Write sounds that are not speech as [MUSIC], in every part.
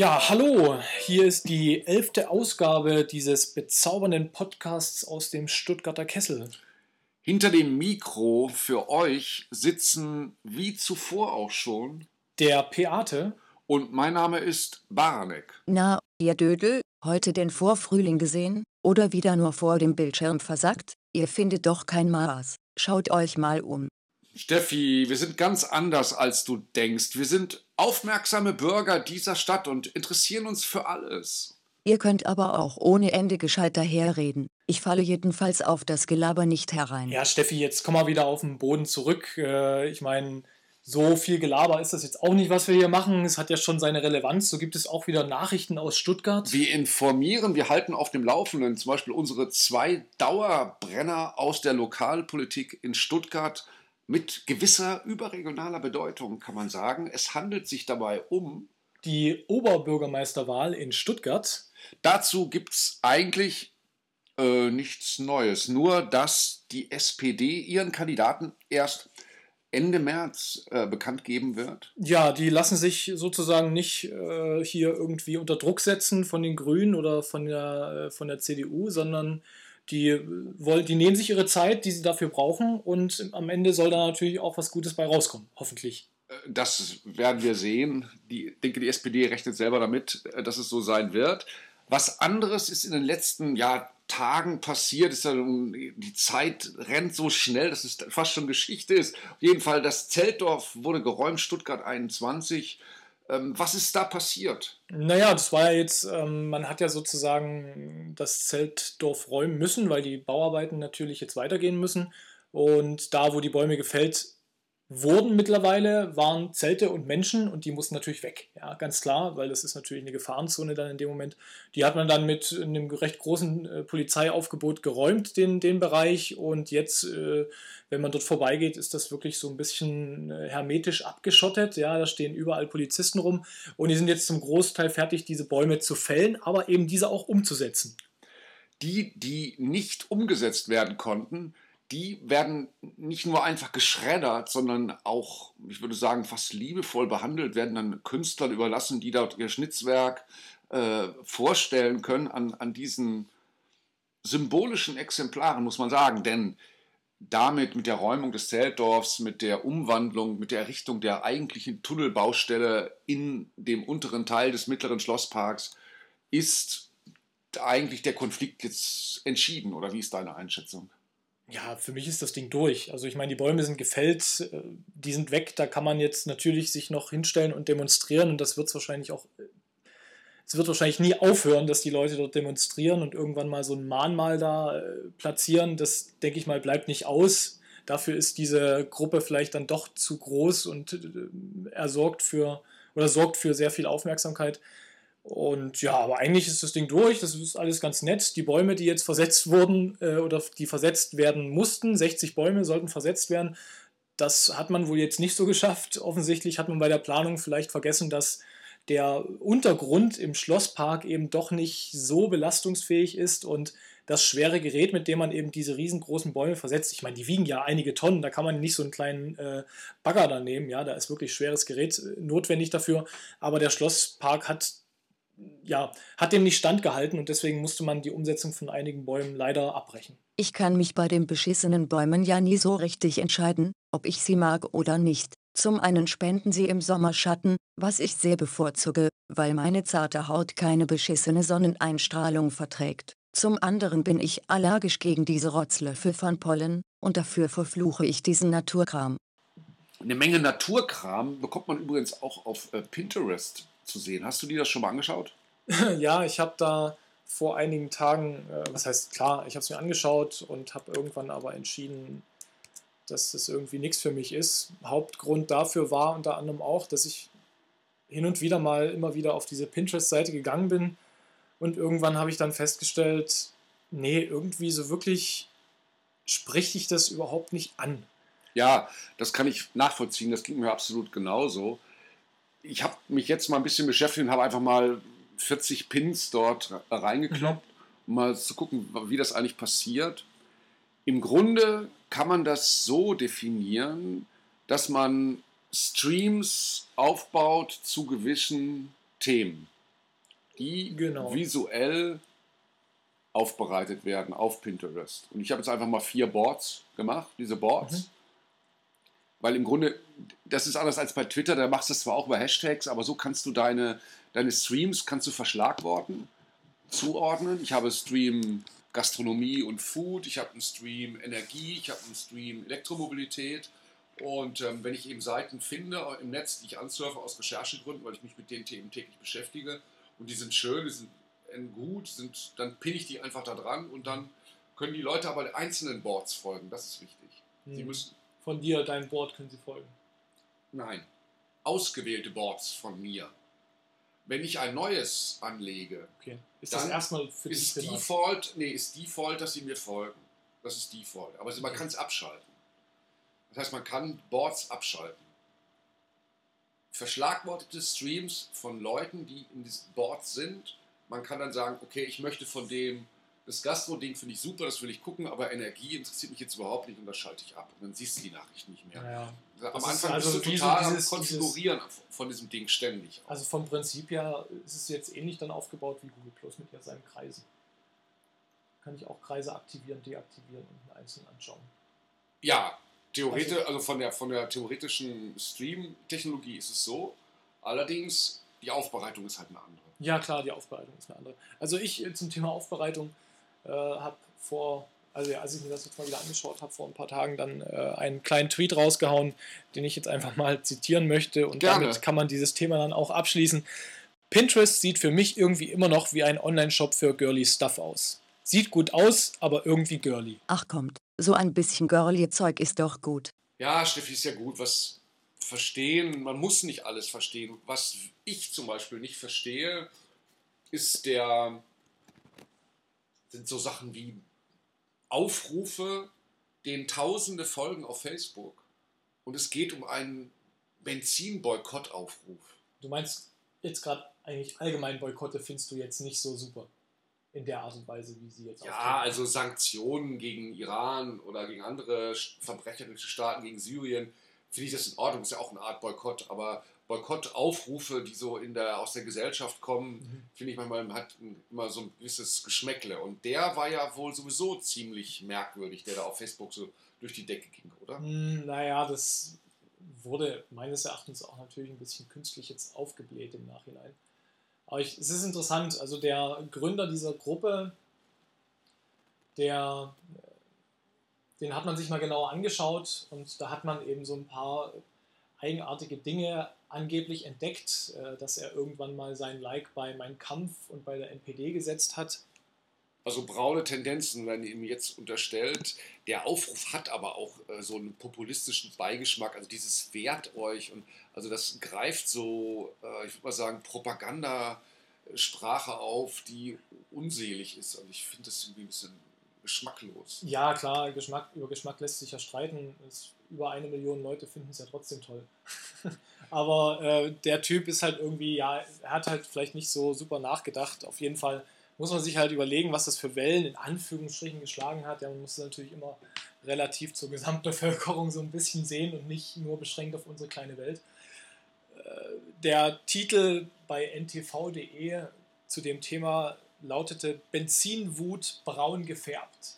Ja, hallo, hier ist die elfte Ausgabe dieses bezaubernden Podcasts aus dem Stuttgarter Kessel. Hinter dem Mikro für euch sitzen wie zuvor auch schon Der Peate. und mein Name ist Baranek. Na, ihr Dödel, heute den Vorfrühling gesehen? Oder wieder nur vor dem Bildschirm versackt? Ihr findet doch kein Maß. Schaut euch mal um. Steffi, wir sind ganz anders, als du denkst. Wir sind aufmerksame Bürger dieser Stadt und interessieren uns für alles. Ihr könnt aber auch ohne Ende gescheit daherreden. Ich falle jedenfalls auf das Gelaber nicht herein. Ja, Steffi, jetzt komm mal wieder auf den Boden zurück. Äh, Ich meine, so viel Gelaber ist das jetzt auch nicht, was wir hier machen. Es hat ja schon seine Relevanz. So gibt es auch wieder Nachrichten aus Stuttgart. Wir informieren, wir halten auf dem Laufenden zum Beispiel unsere zwei Dauerbrenner aus der Lokalpolitik in Stuttgart mit gewisser überregionaler Bedeutung, kann man sagen. Es handelt sich dabei um Die Oberbürgermeisterwahl in Stuttgart. Dazu gibt es eigentlich äh, nichts Neues. Nur, dass die SPD ihren Kandidaten erst Ende März äh, bekannt geben wird. Ja, die lassen sich sozusagen nicht äh, hier irgendwie unter Druck setzen von den Grünen oder von der, äh, von der CDU, sondern die, äh, wollen, die nehmen sich ihre Zeit, die sie dafür brauchen und am Ende soll da natürlich auch was Gutes bei rauskommen, hoffentlich. Äh, Das werden wir sehen. Die, ich denke, die SPD rechnet selber damit, äh, dass es so sein wird. Was anderes ist in den letzten ja, Tagen passiert. Ist ja, die Zeit rennt so schnell, dass es fast schon Geschichte ist. Auf jeden Fall, das Zeltdorf wurde geräumt, Stuttgart 21. Ähm, was ist da passiert? Naja, das war ja jetzt, ähm, man hat ja sozusagen das Zeltdorf räumen müssen, weil die Bauarbeiten natürlich jetzt weitergehen müssen. Und da, wo die Bäume gefällt wurden mittlerweile, waren Zelte und Menschen und die mussten natürlich weg. Ja, ganz klar, weil das ist natürlich eine Gefahrenzone dann in dem Moment. Die hat man dann mit einem recht großen äh, Polizeiaufgebot geräumt, den, den Bereich. Und jetzt, äh, wenn man dort vorbeigeht, ist das wirklich so ein bisschen äh, hermetisch abgeschottet. Ja, da stehen überall Polizisten rum und die sind jetzt zum Großteil fertig, diese Bäume zu fällen, aber eben diese auch umzusetzen. die, die nicht umgesetzt werden konnten, die werden nicht nur einfach geschreddert, sondern auch, ich würde sagen, fast liebevoll behandelt, werden dann Künstlern überlassen, die dort ihr Schnitzwerk äh, vorstellen können an, an diesen symbolischen Exemplaren, muss man sagen. Denn damit, mit der Räumung des Zeltdorfs, mit der Umwandlung, mit der Errichtung der eigentlichen Tunnelbaustelle in dem unteren Teil des mittleren Schlossparks, ist eigentlich der Konflikt jetzt entschieden oder wie ist deine Einschätzung? Ja, für mich ist das Ding durch. Also ich meine, die Bäume sind gefällt, äh, die sind weg, da kann man jetzt natürlich sich noch hinstellen und demonstrieren und das wird es wahrscheinlich auch, äh, es wird wahrscheinlich nie aufhören, dass die Leute dort demonstrieren und irgendwann mal so ein Mahnmal da äh, platzieren. Das, denke ich mal, bleibt nicht aus. Dafür ist diese Gruppe vielleicht dann doch zu groß und er sorgt für oder sorgt für sehr viel Aufmerksamkeit. Und ja, aber eigentlich ist das Ding durch, das ist alles ganz nett. Die Bäume, die jetzt versetzt wurden äh, oder die versetzt werden mussten, 60 Bäume sollten versetzt werden, das hat man wohl jetzt nicht so geschafft. Offensichtlich hat man bei der Planung vielleicht vergessen, dass der Untergrund im Schlosspark eben doch nicht so belastungsfähig ist und das schwere Gerät, mit dem man eben diese riesengroßen Bäume versetzt, ich meine, die wiegen ja einige Tonnen, da kann man nicht so einen kleinen äh, Bagger da nehmen, ja, da ist wirklich schweres Gerät äh, notwendig dafür, aber der Schlosspark hat ja, hat dem nicht standgehalten und deswegen musste man die Umsetzung von einigen Bäumen leider abbrechen. Ich kann mich bei den beschissenen Bäumen ja nie so richtig entscheiden, ob ich sie mag oder nicht. Zum einen spenden sie im Sommer Schatten, was ich sehr bevorzuge, weil meine zarte Haut keine beschissene Sonneneinstrahlung verträgt. Zum anderen bin ich allergisch gegen diese Rotzlöffel von Pollen, und dafür verfluche ich diesen Naturkram. Eine Menge Naturkram bekommt man übrigens auch auf äh, Pinterest zu sehen. Hast du dir das schon mal angeschaut? [LAUGHS] ja, ich habe da vor einigen Tagen, äh, was heißt klar, ich habe es mir angeschaut und habe irgendwann aber entschieden, dass das irgendwie nichts für mich ist. Hauptgrund dafür war unter anderem auch, dass ich hin und wieder mal immer wieder auf diese Pinterest-Seite gegangen bin und irgendwann habe ich dann festgestellt, nee, irgendwie so wirklich spricht dich das überhaupt nicht an. Ja, das kann ich nachvollziehen. Das ging mir absolut genauso. Ich habe mich jetzt mal ein bisschen beschäftigt und habe einfach mal 40 Pins dort reingekloppt, um mal zu gucken, wie das eigentlich passiert. Im Grunde kann man das so definieren, dass man Streams aufbaut zu gewissen Themen. die Genau. visuell aufbereitet werden auf Pinterest. Und ich habe jetzt einfach mal vier Boards gemacht, diese Boards. Mhm. Weil im Grunde, das ist anders als bei Twitter, da machst du es zwar auch über Hashtags, aber so kannst du deine, deine Streams kannst du verschlagworten, zuordnen. Ich habe Stream Gastronomie und Food, ich habe einen Stream Energie, ich habe einen Stream Elektromobilität. Und ähm, wenn ich eben Seiten finde im Netz, die ich ansurfe aus Recherchegründen, weil ich mich mit den Themen täglich beschäftige, und die sind schön, die sind äh, gut, sind, dann pinne ich die einfach da dran und dann können die Leute aber einzelnen Boards folgen. Das ist wichtig. Sie Hm. müssen, Von dir, dein Board können sie folgen. nein, ausgewählte Boards von mir. Wenn ich ein neues anlege, Okay. Ist das erstmal für dich ist privat? Default, nee, ist Default, dass sie mir folgen. Das ist Default. Aber man kann es abschalten. Das heißt, man kann Boards abschalten. Verschlagwortete Streams von Leuten, die in diesen Boards sind. Man kann dann sagen, okay, ich möchte von dem, das Gastro-Ding finde ich super, das will ich gucken, aber Energie interessiert mich jetzt überhaupt nicht und das schalte ich ab. Und dann siehst du die Nachricht nicht mehr. Naja. Am Das ist Anfang also bist du so total dieses- am Konfigurieren von diesem Ding ständig. Also vom Prinzip her ist es jetzt ähnlich dann aufgebaut wie Google Plus mit ja seinen Kreisen. Kann ich auch Kreise aktivieren, deaktivieren und einzeln anschauen. Ja, theoretisch, also von der, von der theoretischen Stream-Technologie ist es so. Allerdings, die Aufbereitung ist halt eine andere. Ja, klar, die Aufbereitung ist eine andere. Also ich äh, zum Thema Aufbereitung äh, habe vor, also ja, als ich mir das jetzt mal wieder angeschaut habe, vor ein paar Tagen dann äh, einen kleinen Tweet rausgehauen, den ich jetzt einfach mal zitieren möchte und Gerne. damit kann man dieses Thema dann auch abschließen. Pinterest sieht für mich irgendwie immer noch wie ein Online-Shop für girly Stuff aus. Sieht gut aus, aber irgendwie girly. Ach kommt, so ein bisschen girly Zeug ist doch gut. Ja, Steffi, ist ja gut. Was verstehen, man muss nicht alles verstehen. Was ich zum Beispiel nicht verstehe, ist der, sind so Sachen wie Aufrufe, denen Tausende folgen auf Facebook. Und es geht um einen Benzinboykottaufruf. Du meinst jetzt gerade eigentlich allgemein Boykotte findest du jetzt nicht so super in der Art und Weise, wie sie jetzt Ja, auftreten. also Sanktionen gegen Iran oder gegen andere sch- verbrecherische Staaten, gegen Syrien, finde ich das in Ordnung, ist ja auch eine Art Boykott, aber Boykottaufrufe, die so in der, aus der Gesellschaft kommen, Mhm. finde ich manchmal hat immer so ein gewisses Geschmäckle. Und der war ja wohl sowieso ziemlich merkwürdig, der da auf Facebook so durch die Decke ging, oder? Hm, naja, das wurde meines Erachtens auch natürlich ein bisschen künstlich jetzt aufgebläht im Nachhinein. Aber ich, es ist interessant, also der Gründer dieser Gruppe, der, den hat man sich mal genauer angeschaut und da hat man eben so ein paar eigenartige Dinge angeblich entdeckt, äh, dass er irgendwann mal sein Like bei Mein Kampf und bei der NPD gesetzt hat. Also braune Tendenzen werden ihm jetzt unterstellt. Der Aufruf hat aber auch äh, so einen populistischen Beigeschmack. Also dieses wehrt euch und also das greift so, äh, ich würde mal sagen, Propagandasprache auf, die unselig ist. Und ich finde das irgendwie ein bisschen geschmacklos. Ja, klar, Geschmack, über Geschmack lässt sich ja streiten. Es, über eine Million Leute finden es ja trotzdem toll. [LAUGHS] Aber äh, der Typ ist halt irgendwie, ja, er hat halt vielleicht nicht so super nachgedacht. Auf jeden Fall muss man sich halt überlegen, was das für Wellen in Anführungsstrichen geschlagen hat. Ja, man muss es natürlich immer relativ zur Gesamtbevölkerung so ein bisschen sehen und nicht nur beschränkt auf unsere kleine Welt. Äh, Der Titel bei ntv.de zu dem Thema lautete Benzinwut braun gefärbt.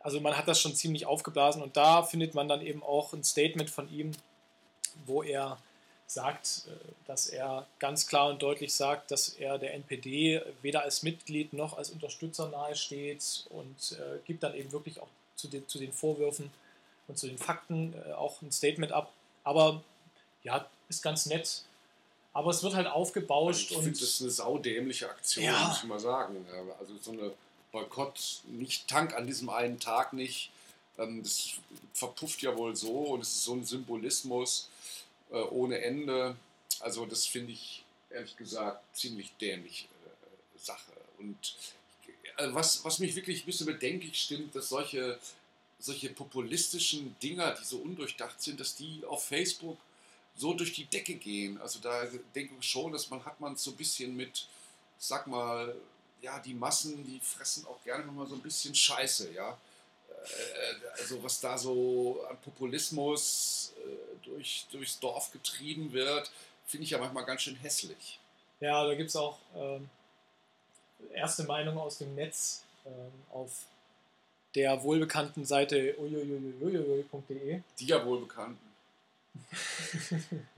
Also man hat das schon ziemlich aufgeblasen und da findet man dann eben auch ein Statement von ihm, wo er sagt, äh, dass er ganz klar und deutlich sagt, dass er der NPD weder als Mitglied noch als Unterstützer nahesteht und äh, gibt dann eben wirklich auch zu den, zu den Vorwürfen und zu den Fakten äh, auch ein Statement ab. Aber ja, ist ganz nett. Aber es wird halt aufgebauscht Ich und finde das eine saudämliche Aktion, Ja. muss ich mal sagen. Also so eine Boykott, nicht Tank an diesem einen Tag nicht. Ähm, Das verpufft ja wohl so und es ist so ein Symbolismus äh, ohne Ende. Also das finde ich ehrlich gesagt ziemlich dämlich äh, Sache. Und äh, was, was mich wirklich ein bisschen bedenklich stimmt, dass solche, solche populistischen Dinger, die so undurchdacht sind, dass die auf Facebook so durch die Decke gehen. Also da denke ich schon, dass man hat man so ein bisschen mit, sag mal, ja, die Massen, die fressen auch gerne mal so ein bisschen Scheiße, ja. Äh, Also was da so an Populismus äh, durch, durchs Dorf getrieben wird, finde ich ja manchmal ganz schön hässlich. Ja, da gibt es auch ähm, erste Meinung aus dem Netz ähm, auf der wohlbekannten Seite uiuiuiuiui.de. Die ja wohlbekannten. [LAUGHS]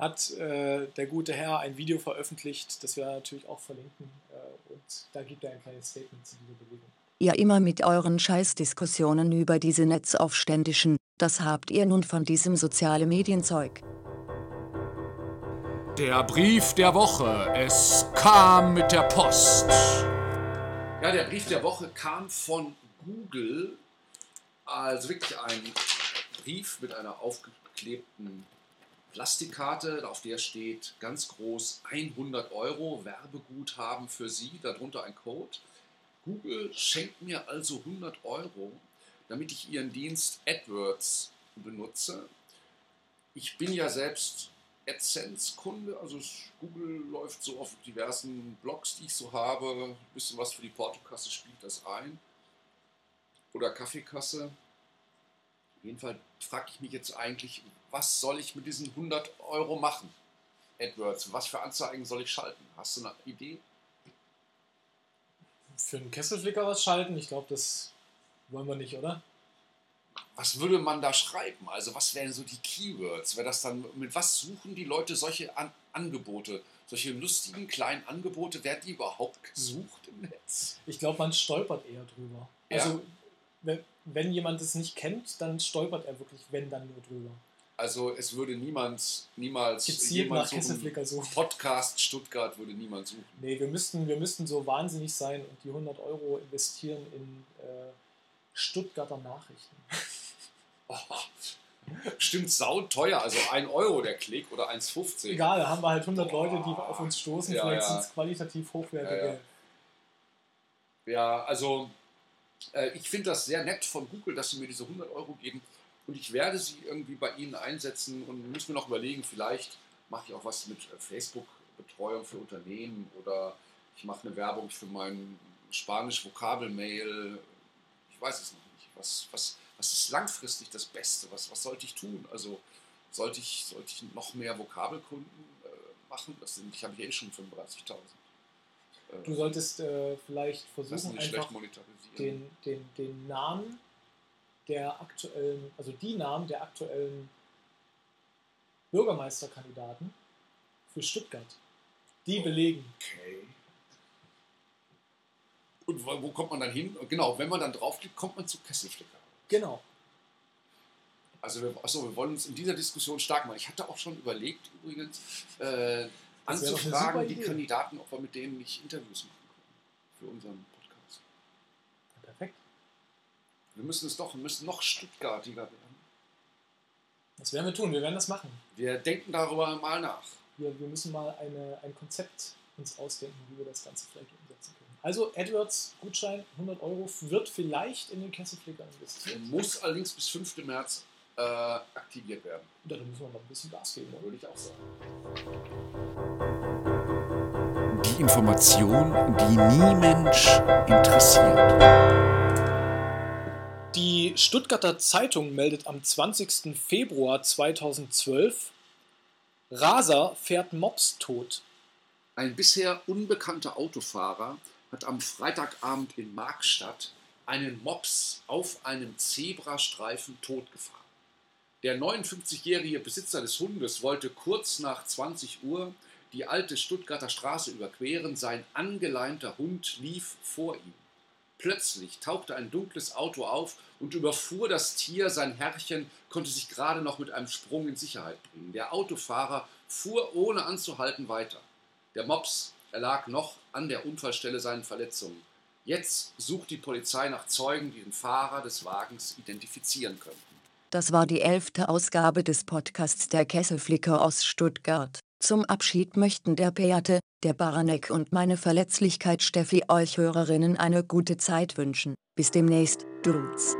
hat äh, der gute Herr ein Video veröffentlicht, das wir natürlich auch verlinken. Äh, und da gibt er ein kleines Statement zu dieser Bewegung. Ihr immer mit euren Scheißdiskussionen über diese Netzaufständischen, das habt ihr nun von diesem soziale Medienzeug. Der Brief der Woche. Es kam mit der Post. Ja, der Brief der Woche kam von Google. Also wirklich ein Brief mit einer aufgeklebten Plastikkarte, auf der steht ganz groß 100 Euro Werbeguthaben für Sie, darunter ein Code. Google schenkt mir also 100 Euro, damit ich Ihren Dienst AdWords benutze. Ich bin ja selbst AdSense-Kunde, also Google läuft so auf diversen Blogs, die ich so habe. Ein bisschen was für die Portokasse spielt das ein. Oder Kaffeekasse. Auf jeden Fall frage ich mich jetzt eigentlich, was soll ich mit diesen 100 Euro machen? AdWords, was für Anzeigen soll ich schalten? Hast du eine Idee? Für einen Kesselflicker was schalten? Ich glaube, das wollen wir nicht, oder? was würde man da schreiben? Also was wären so die Keywords? Wäre das dann, mit was suchen die Leute solche An Angebote? Solche lustigen kleinen Angebote, werden die überhaupt gesucht im Netz? Ich glaube, man stolpert eher drüber. Ja. Also wenn, wenn jemand es nicht kennt, dann stolpert er wirklich, wenn dann nur drüber. Also es würde niemand, niemals Gezielt jemand nach Kesselflicker suchen. Podcast Stuttgart würde niemand suchen. Nee, wir müssten, wir müssten so wahnsinnig sein und die 100 Euro investieren in äh, Stuttgarter Nachrichten. Oh, stimmt sau teuer, also 1 Euro der Klick oder 1,50. Egal, da haben wir halt 100 Leute, die auf uns stoßen. Ja, Vielleicht ja. sind es qualitativ hochwertige. Ja, Ja, also äh, ich finde das sehr nett von Google, dass sie mir diese 100 Euro geben und ich werde sie irgendwie bei ihnen einsetzen und muss mir noch überlegen, vielleicht mache ich auch was mit äh, Facebook-Betreuung für Unternehmen oder ich mache eine Werbung für mein Spanisch-Vokabelmail. Ich weiß es noch nicht. Was, was, was ist langfristig das Beste? Was, was sollte ich tun? Also sollte ich, sollte ich noch mehr Vokabelkunden äh, machen? Das sind, ich habe ja eh schon 35.000. Äh, Du solltest äh, vielleicht versuchen, einfach den, den, den Namen der aktuellen, also die Namen der aktuellen Bürgermeisterkandidaten für Stuttgart, die belegen. Okay. Und wo, wo kommt man dann hin? Genau, wenn man dann draufklickt, kommt man zu Kesselflicker. Genau. Also, wir, achso, wir wollen uns in dieser Diskussion stark machen. Ich hatte auch schon überlegt, übrigens, äh, anzufragen, die. Kandidaten, ob wir mit denen nicht Interviews machen können für unseren Podcast. Perfekt. Wir müssen es doch, wir müssen noch Stuttgartiger werden. Das werden wir tun, wir werden das machen. Wir denken darüber mal nach. Wir, wir müssen mal eine, ein Konzept uns ausdenken, wie wir das Ganze vielleicht umsetzen können. Also Edwards Gutschein 100 Euro wird vielleicht in den Kesselflicker investiert. Muss allerdings bis 5. März äh, aktiviert werden. Da müssen wir noch ein bisschen Gas geben. Würde ich auch sagen. Die Information, die nie Mensch interessiert. Die Stuttgarter Zeitung meldet am 20. Februar 2012, Raser fährt Mops tot. Ein bisher unbekannter Autofahrer hat am Freitagabend in Markstadt einen Mops auf einem Zebrastreifen totgefahren. Der 59-jährige Besitzer des Hundes wollte kurz nach 20 Uhr die alte Stuttgarter Straße überqueren. Sein angeleimter Hund lief vor ihm. Plötzlich tauchte ein dunkles Auto auf und überfuhr das Tier. Sein Herrchen konnte sich gerade noch mit einem Sprung in Sicherheit bringen. Der Autofahrer fuhr ohne anzuhalten weiter. Der Mops erlag noch an der Unfallstelle seinen Verletzungen. Jetzt sucht die Polizei nach Zeugen, die den Fahrer des Wagens identifizieren könnten. Das war die elfte Ausgabe des Podcasts der Kesselflicker aus Stuttgart. Zum Abschied möchten der Beate, der Baranek und meine Verletzlichkeit Steffi euch Hörerinnen eine gute Zeit wünschen. Bis demnächst, Dudes.